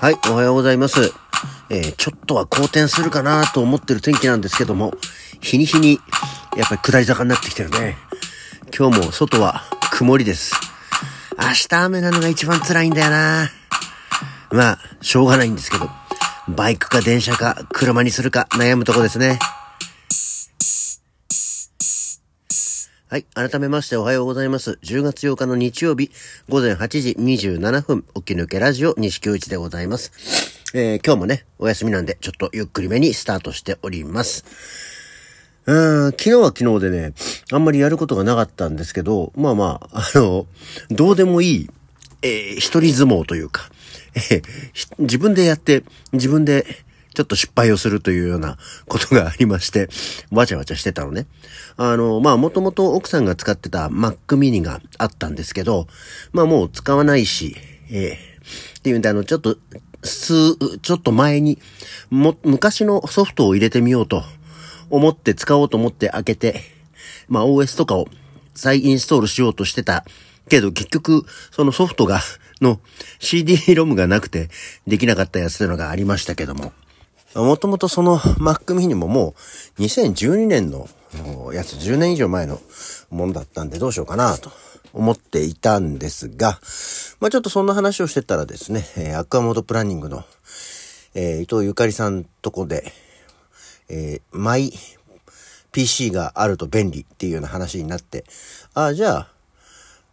はい、おはようございます。えー、ちょっとは好転するかなと思ってる天気なんですけども、日に日に、やっぱり下り坂になってきてるね。今日も外は曇りです。明日雨なのが一番辛いんだよな。まあ、しょうがないんですけど、バイクか電車か車にするか悩むとこですね。はい。改めましておはようございます。10月8日の日曜日、午前8時27分、起き抜けラジオ西京一でございます。えー、今日もね、お休みなんで、ちょっとゆっくりめにスタートしております。うん、昨日は昨日でね、あんまりやることがなかったんですけど、まあまあ、あの、どうでもいい、えー、一人相撲というか、えー自分でやって、自分で、ちょっと失敗をするというようなことがありまして、わちゃわちゃしてたのね。あの、まあ、もともと奥さんが使ってた Mac mini があったんですけど、まあもう使わないし、えーっていうんで、あの、ちょっと、数、ちょっと前に、も、昔のソフトを入れてみようと思って使おうと思って開けて、まあ OS とかを再インストールしようとしてたけど、結局、そのソフトが、の CD-ROM がなくてできなかったやつというのがありましたけども。もともとその Mac mini ももう2012年のやつ10年以上前のものだったんでどうしようかなと思っていたんですが、まあちょっとそんな話をしてたらですね、えーアクアモードプランニングの、えー伊藤ゆかりさんとこで、えーマイ PC があると便利っていうような話になって、ああ、じゃあ、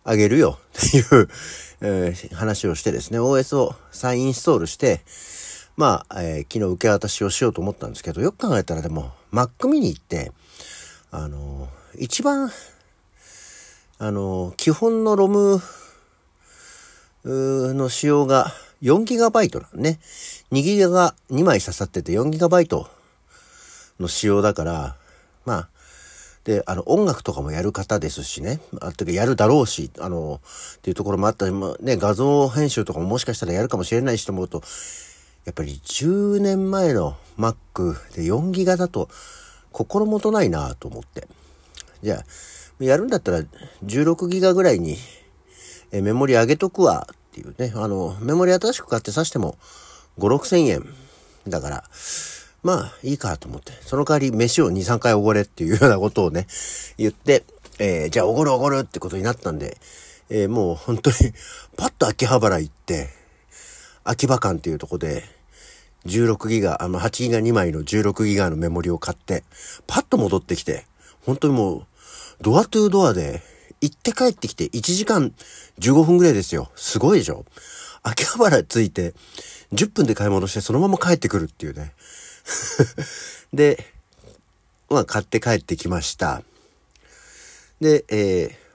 あげるよっていう、えー話をしてですね、OS を再インストールして、まあ、えー昨日受け渡しをしようと思ったんですけど、よく考えたらでも、Mac mini って、あのー一番、あのー基本のロムの仕様が 4GB なのね。2ギガが2枚刺さってて 4GB の仕様だから、まあ、で、あの、音楽とかもやる方ですしね。あ、てかやるだろうし、あの、っていうところもあったり、まあね、画像編集とかももしかしたらやるかもしれないしと思うと、やっぱり10年前の Mac で4ギガだと心もとないなと思って。じゃあ、やるんだったら16ギガぐらいにメモリ上げとくわっていうね。あの、メモリ新しく買って挿しても5、6千円。だから、まあいいかと思って。その代わり飯を2、3回おごれっていうようなことをね、言って、えーじゃあおごるおごるってことになったんで、えーもう本当にパッと秋葉原行って、秋葉館っていうとこで、16ギガ、あの、8ギガ2枚の16ギガのメモリを買って、パッと戻ってきて、本当にもう、ドアトゥードアで、行って帰ってきて1時間15分ぐらいですよ。すごいでしょ？秋葉原着いて、10分で買い物してそのまま帰ってくるっていうね。で、まあ買って帰ってきました。で、え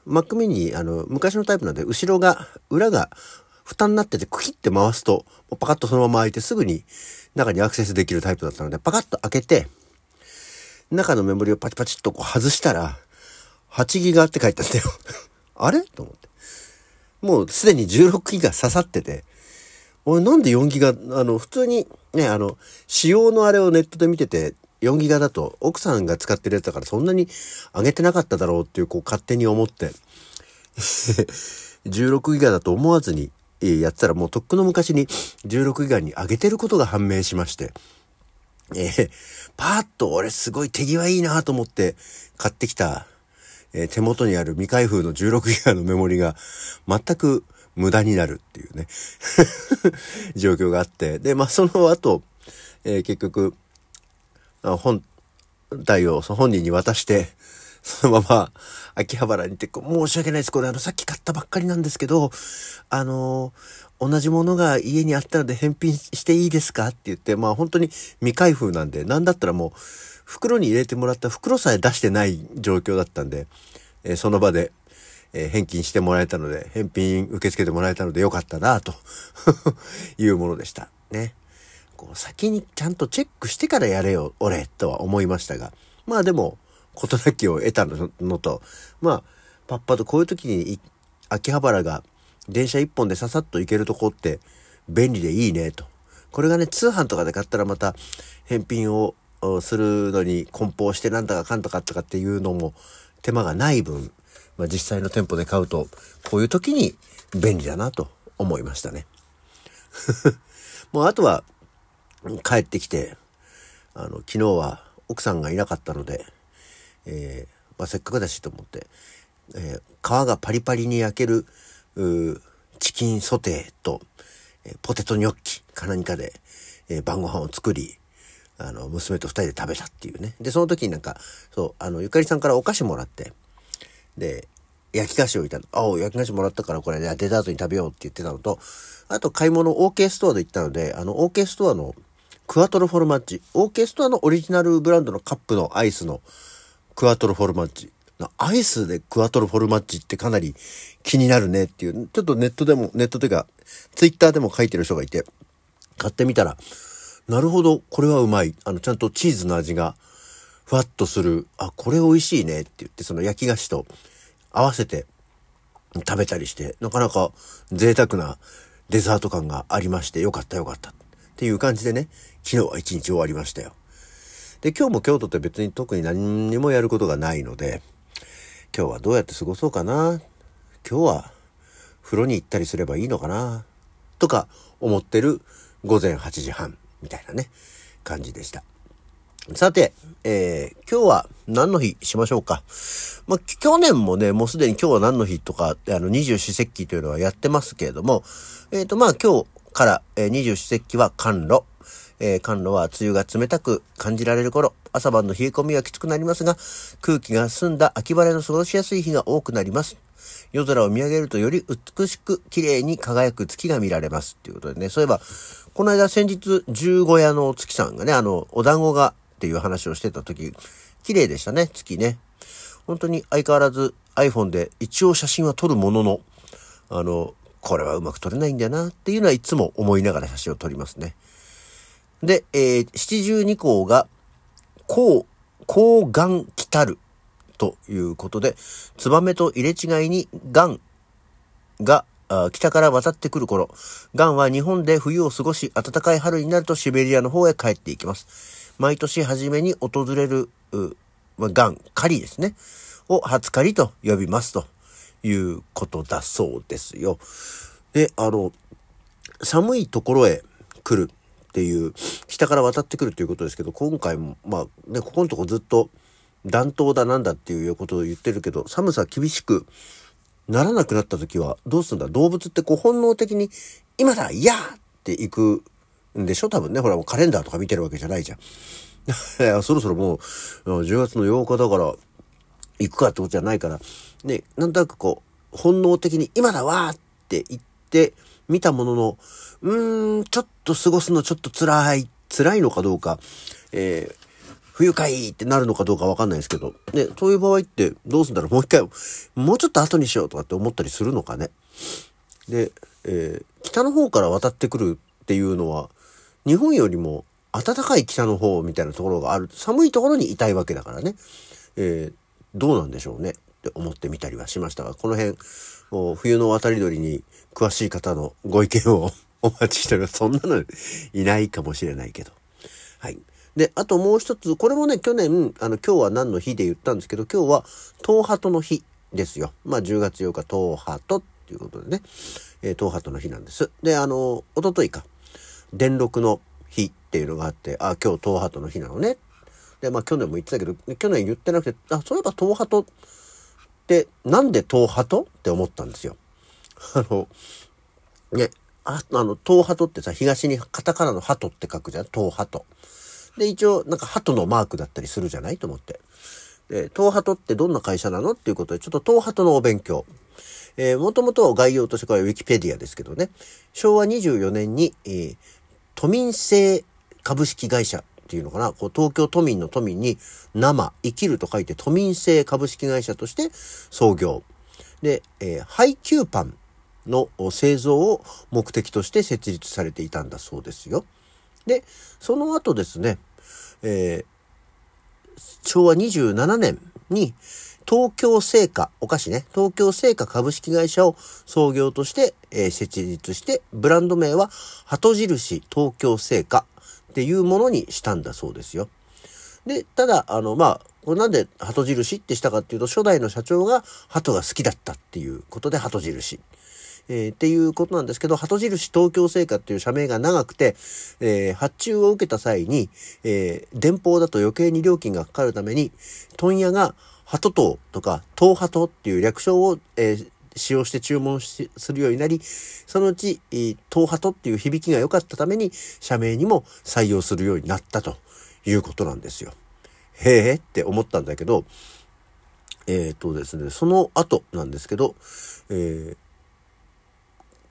ー、Mac mini、あの、昔のタイプなんで、後ろが、裏が、蓋になってて、クキって回すと、パカッとそのまま開いて、すぐに中にアクセスできるタイプだったので、パカッと開けて、中のメモリをパチパチっとこう外したら、8ギガって書いてあったよ。あれ？と思って。もうすでに16ギガ刺さってて、俺なんで4ギガ、あの、普通にね、あの、仕様のあれをネットで見てて、4ギガだと奥さんが使ってるやつだからそんなに上げてなかっただろうっていう、こう勝手に思って、16ギガだと思わずにやってたらもうとっくの昔に16ギガに上げてることが判明しまして、えーパーッと俺すごい手際いいなと思って買ってきた、えー手元にある未開封の16ギガのメモリが全く無駄になるっていうね、状況があって、で、まあその後、えー結局、本体を本人に渡して、そのまま秋葉原に行って、申し訳ないです。これあの、さっき買ったばっかりなんですけど、あの同じものが家にあったので返品していいですかって言って、まあ本当に未開封なんで、なんだったらもう袋に入れてもらった袋さえ出してない状況だったんで、えーその場で、えー返金してもらえたので、返品受け付けてもらえたのでよかったなと いうものでした。ね。こう先にちゃんとチェックしてからやれよ、俺、とは思いましたが。まあでも、事なきを得たのと、まあ、パッパとこういう時に秋葉原が電車一本でささっと行けるとこって便利でいいねと。これがね、通販とかで買ったらまた返品をするのに梱包してなんだかかんとかとかっていうのも手間がない分、まあ、実際の店舗で買うと、こういう時に便利だなと思いましたね。もうあとは、帰ってきて、あの、昨日は奥さんがいなかったので、えー、まあ、せっかくだしと思って、えー、皮がパリパリに焼ける、チキンソテーと、えー、ポテトニョッキか何かで、え、晩ご飯を作り、あの、娘と二人で食べたっていうね。で、その時になんか、そう、あの、ゆかりさんからお菓子もらって、で、焼き菓子をいたああ、焼き菓子もらったからこれ、デザートに食べようって言ってたのと、あと買い物 OK ストアで行ったので、あの OK ストアのクワトロフォルマッジ、OK ストアのオリジナルブランドのカップのアイスのクワトロフォルマッジ。アイスでクワトロフォルマッジってかなり気になるねっていう、ちょっとネットでも、ネットというか、ツイッターでも書いてる人がいて、買ってみたら、なるほど、これはうまい。あの、ちゃんとチーズの味が、ふわっとする。あ、これ美味しいねって言って、その焼き菓子と合わせて食べたりして、なかなか贅沢なデザート感がありまして、よかったよかった。っていう感じでね、昨日は一日終わりましたよ。で、今日も京都って別に特に何にもやることがないので、今日はどうやって過ごそうかな。今日は風呂に行ったりすればいいのかな。とか思ってる午前8時半みたいなね、感じでした。さて、えー、今日は何の日しましょうか。まあ、去年もね、もうすでに今日は何の日とか、あの、二十四節気というのはやってますけれども、えっ、ー、と、まあ、今日から、え、二十四節気は寒露。えー、寒露は梅雨が冷たく感じられる頃、朝晩の冷え込みはきつくなりますが、空気が澄んだ秋晴れの過ごしやすい日が多くなります。夜空を見上げるとより美しく綺麗に輝く月が見られます。ということでね、そういえば、この間先日、十五夜の月さんがね、あの、お団子がっていう話をしてた時、綺麗でしたね、月ね。本当に相変わらず iPhone で一応写真は撮るものの、あの、これはうまく撮れないんだよなっていうのはいつも思いながら写真を撮りますね。で、えー、七十二項が、こう、こうがん来たるということで、ツバメと入れ違いにがんが北から渡ってくる頃、ガンは日本で冬を過ごし、暖かい春になるとシベリアの方へ帰っていきます。毎年初めに訪れる、ガン、狩りですね。を初狩りと呼びますということだそうですよ。で、あの、寒いところへ来るっていう、北から渡ってくるということですけど、今回も、まあね、ここのとこずっと暖冬だなんだっていうことを言ってるけど、寒さ厳しくならなくなった時はどうするんだ？動物ってこう本能的に、今だいやって行くんでしょ？多分ね。ほらもうカレンダーとか見てるわけじゃないじゃん。そろそろもう10月の8日だから行くかってことじゃないから、ね、なんとなくこう、本能的に今だわーって言って見たものの、うーん、ちょっと過ごすのちょっと辛い、辛いのかどうか、えー不愉快ってなるのかどうかわかんないですけど、ね、そういう場合ってどうすんだろう？もう一回、もうちょっと後にしようとかって思ったりするのかね？で、えー、北の方から渡ってくるっていうのは、日本よりも暖かい北の方みたいなところがある。寒いところにいたいわけだからね。えー、どうなんでしょうね？って思ってみたりはしましたが、この辺、冬の渡り鳥に詳しい方のご意見を お待ちしております。そんなのいないかもしれないけど。はい。で、あともう一つ、これもね、去年、あの、今日は何の日で言ったんですけど、今日は、東ハトの日ですよ。まあ、10月8日、東ハトっていうことでね、えー、東ハトの日なんです。で、あの、おとといか、電録の日っていうのがあって、あ、今日東ハトの日なのね。で、まあ、去年も言ってたけど、去年言ってなくて、あ、そういえば東ハトって、なんで東ハト？って思ったんですよ。あの、ね、ああの、東ハトってさ、東にカタカナのハトって書くじゃん、東ハト。で、一応、なんか、鳩のマークだったりするじゃない？と思って。で、東ハトってどんな会社なの？っていうことで、ちょっと東ハトのお勉強。えー、もともと概要としてこれはウィキペディアですけどね、昭和24年に、えー、都民製株式会社っていうのかな、こう東京都民の都民に生、生きると書いて都民製株式会社として創業。で、えー、配給パンの製造を目的として設立されていたんだそうですよ。で、その後ですね、えー、昭和27年に東京製菓、お菓子ね、東京製菓株式会社を創業として、えー、設立して、ブランド名は鳩印東京製菓っていうものにしたんだそうですよ。で、ただ、あの、まあ、これなんで鳩印ってしたかっていうと、初代の社長が鳩が好きだったっていうことで鳩印。えー、っていうことなんですけど、鳩印東京製菓っていう社名が長くて、えー、発注を受けた際に、えー、電報だと余計に料金がかかるために、問屋が鳩島とか東鳩っていう略称を、えー、使用して注文するようになり、そのうち、東鳩っていう響きが良かったために、社名にも採用するようになったということなんですよ。へえって思ったんだけど、えっ、とですね、その後なんですけど、えー、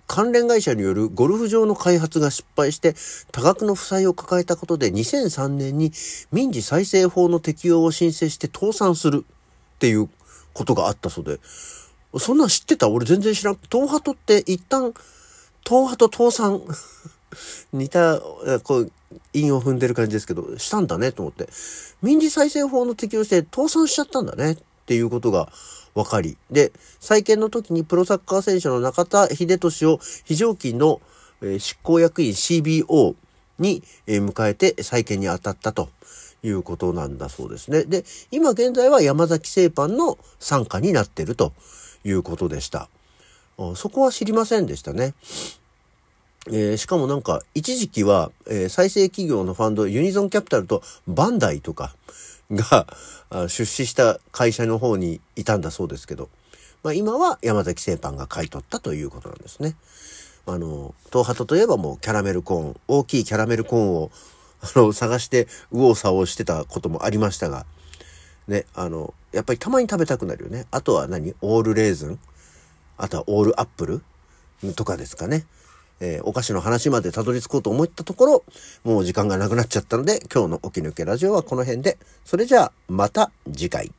関連会社によるゴルフ場の開発が失敗して多額の負債を抱えたことで2003年に民事再生法の適用を申請して倒産するっていうことがあったそうで、そんなん知ってた？俺全然知らん。東ハトって一旦、東ハト倒産似た、こう、韻を踏んでる感じですけど、したんだねと思って。民事再生法の適用して倒産しちゃったんだねっていうことが分かり。で、再建の時にプロサッカー選手の中田秀俊を非常勤の、執行役員 CBO に、迎えて再建に当たったということなんだそうですね。で、今現在は山崎製パンの参加になってるということでした。そこは知りませんでしたね。えー、しかもなんか、一時期は、えー、再生企業のファンド、ユニゾンキャピタルとバンダイとかが出資した会社の方にいたんだそうですけど、まあ今は山崎製パンが買い取ったということなんですね。あの、東ハトといえばもうキャラメルコーン、大きいキャラメルコーンを、あの、探して右往左往してたこともありましたが、ね、あの、やっぱりたまに食べたくなるよね。あとは何？オールレーズン？あとはオールアップル？とかですかね。えー、お菓子の話までたどり着こうと思ったところ、もう時間がなくなっちゃったので、今日の起き抜けラジオはこの辺で、それじゃあまた次回。